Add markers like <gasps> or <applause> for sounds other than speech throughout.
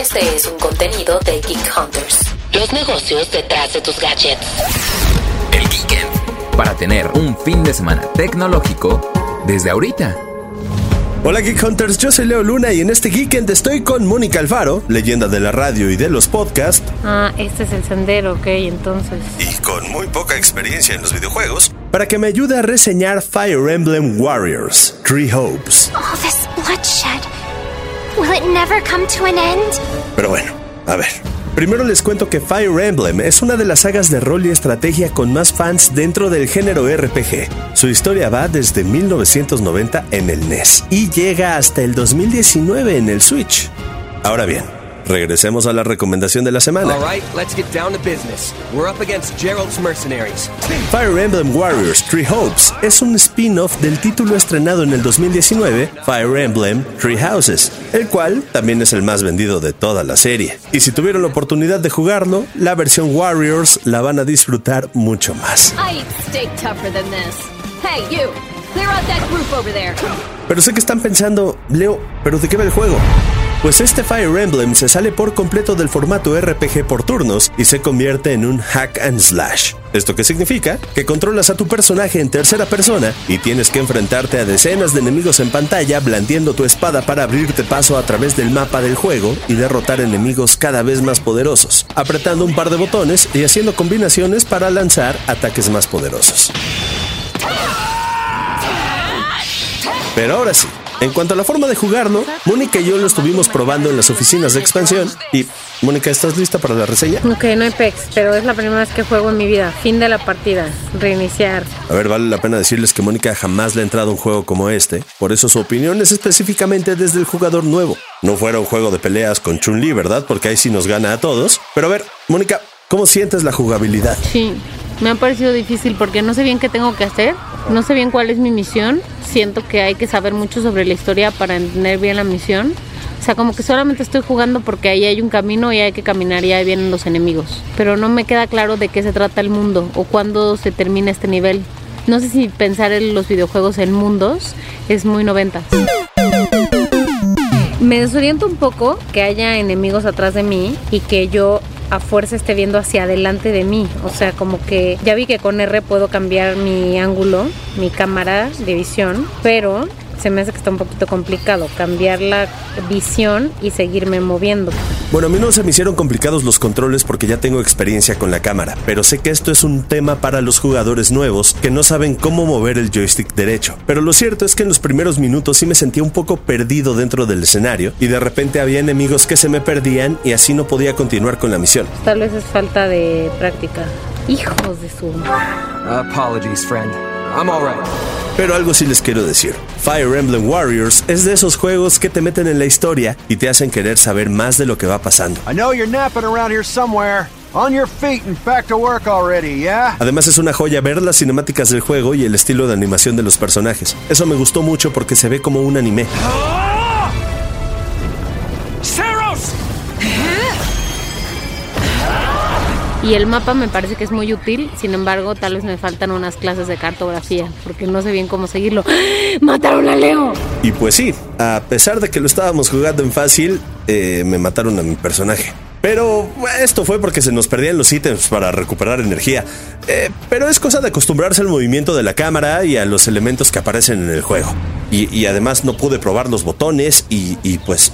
Este es un contenido de Geek Hunters. Los negocios detrás de tus gadgets. El Geekend. Para tener un fin de semana tecnológico desde ahorita. Hola Geek Hunters, yo soy Leo Luna y en este Geekend estoy con Mónica Alfaro, leyenda de la radio y de los podcasts. Ah, este es el sendero, ok, entonces. Y con muy poca experiencia en los videojuegos, para que me ayude a reseñar Fire Emblem Warriors, Three Hopes. All this bloodshed. Will it never come to an end? Pero bueno, a ver. Primero les cuento que Fire Emblem es una de las sagas de rol y estrategia con más fans dentro del género RPG. Su historia va desde 1990 en el NES y llega hasta el 2019 en el Switch. Ahora bien, Regresemos a la recomendación de la semana. Fire Emblem Warriors Three Hopes es un spin-off del título estrenado en el 2019, Fire Emblem Three Houses, el cual también es el más vendido de toda la serie. Y si tuvieron la oportunidad de jugarlo, la versión Warriors la van a disfrutar mucho más. Pero sé que están pensando, Leo, ¿pero de qué va el juego? Pues este Fire Emblem se sale por completo del formato RPG por turnos y se convierte en un hack and slash. ¿Esto qué significa? Que controlas a tu personaje en tercera persona y tienes que enfrentarte a decenas de enemigos en pantalla blandiendo tu espada para abrirte paso a través del mapa del juego y derrotar enemigos cada vez más poderosos, apretando un par de botones y haciendo combinaciones para lanzar ataques más poderosos. Pero ahora sí, en cuanto a la forma de jugarlo, Mónica y yo lo estuvimos probando en las oficinas de expansión. Y, Mónica, ¿estás lista para la reseña? Ok, no hay pex, pero es la primera vez que juego en mi vida. Fin de la partida. Reiniciar. A ver, vale la pena decirles que Mónica jamás le ha entrado a un juego como este. Por eso su opinión es específicamente desde el jugador nuevo. No fuera un juego de peleas con Chun-Li, ¿verdad? Porque ahí sí nos gana a todos. Pero a ver, Mónica, ¿cómo sientes la jugabilidad? Sí, me ha parecido difícil porque no sé bien qué tengo que hacer. No sé bien cuál es mi misión siento que hay que saber mucho sobre la historia para entender bien la misión. O sea, como que solamente estoy jugando porque ahí hay un camino y hay que caminar y ahí vienen los enemigos. Pero no me queda claro de qué se trata el mundo o cuándo se termina este nivel. No sé si pensar en los videojuegos en mundos es muy 90. Me desoriento un poco que haya enemigos atrás de mí y que yo a fuerza esté viendo hacia adelante de mí. O sea, como que ya vi que con R puedo cambiar mi ángulo, mi cámara de visión, pero se me hace que está un poquito complicado cambiar la visión y seguirme moviendo. Bueno, a mí no se me hicieron complicados los controles porque ya tengo experiencia con la cámara, pero sé que esto es un tema para los jugadores nuevos que no saben cómo mover el joystick derecho. Pero lo cierto es que en los primeros minutos sí me sentía un poco perdido dentro del escenario y de repente había enemigos que se me perdían y así no podía continuar con la misión. Tal vez es falta de práctica. Hijos de su... Apologies, friend. I'm alright. Pero algo sí les quiero decir. Fire Emblem Warriors es de esos juegos que te meten en la historia y te hacen querer saber más de lo que va pasando. Además es una joya ver las cinemáticas del juego y el estilo de animación de los personajes. Eso me gustó mucho porque se ve como un anime. Y el mapa me parece que es muy útil, sin embargo, tal vez me faltan unas clases de cartografía, porque no sé bien cómo seguirlo. <gasps> ¡Mataron a Leo! Y pues sí, a pesar de que lo estábamos jugando en fácil, eh, me mataron a mi personaje. Pero esto fue porque se nos perdían los ítems para recuperar energía. Eh, pero es cosa de acostumbrarse al movimiento de la cámara y a los elementos que aparecen en el juego. Y, además no pude probar los botones y, y pues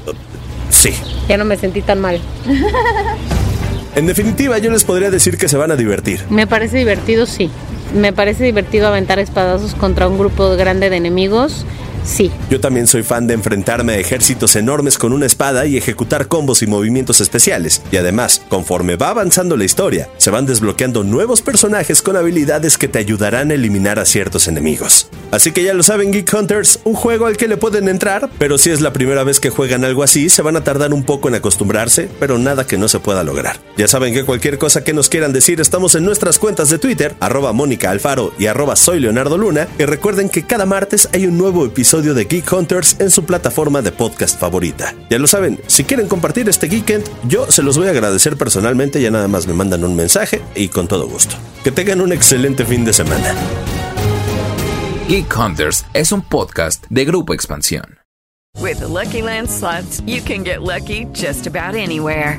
sí. Ya no me sentí tan mal. <laughs> En definitiva, yo les podría decir que se van a divertir. Me parece divertido, sí. Me parece divertido aventar espadazos contra un grupo grande de enemigos. Sí. Yo también soy fan de enfrentarme a ejércitos enormes con una espada y ejecutar combos y movimientos especiales. Y además, conforme va avanzando la historia, se van desbloqueando nuevos personajes con habilidades que te ayudarán a eliminar a ciertos enemigos. Así que ya lo saben, Geek Hunters, un juego al que le pueden entrar, pero si es la primera vez que juegan algo así, se van a tardar un poco en acostumbrarse, pero nada que no se pueda lograr. Ya saben que cualquier cosa que nos quieran decir, estamos en nuestras cuentas de Twitter, arroba Mónica Alfaro y arroba soy Leonardo Luna, y recuerden que cada martes hay un nuevo episodio de Geek Hunters en su plataforma de podcast favorita. Ya lo saben, si quieren compartir este Geekend, yo se los voy a agradecer personalmente, ya nada más me mandan un mensaje y con todo gusto. Que tengan un excelente fin de semana. Geek Hunters es un podcast de Grupo Expansión. With the Lucky Land slots, you can get lucky just about anywhere.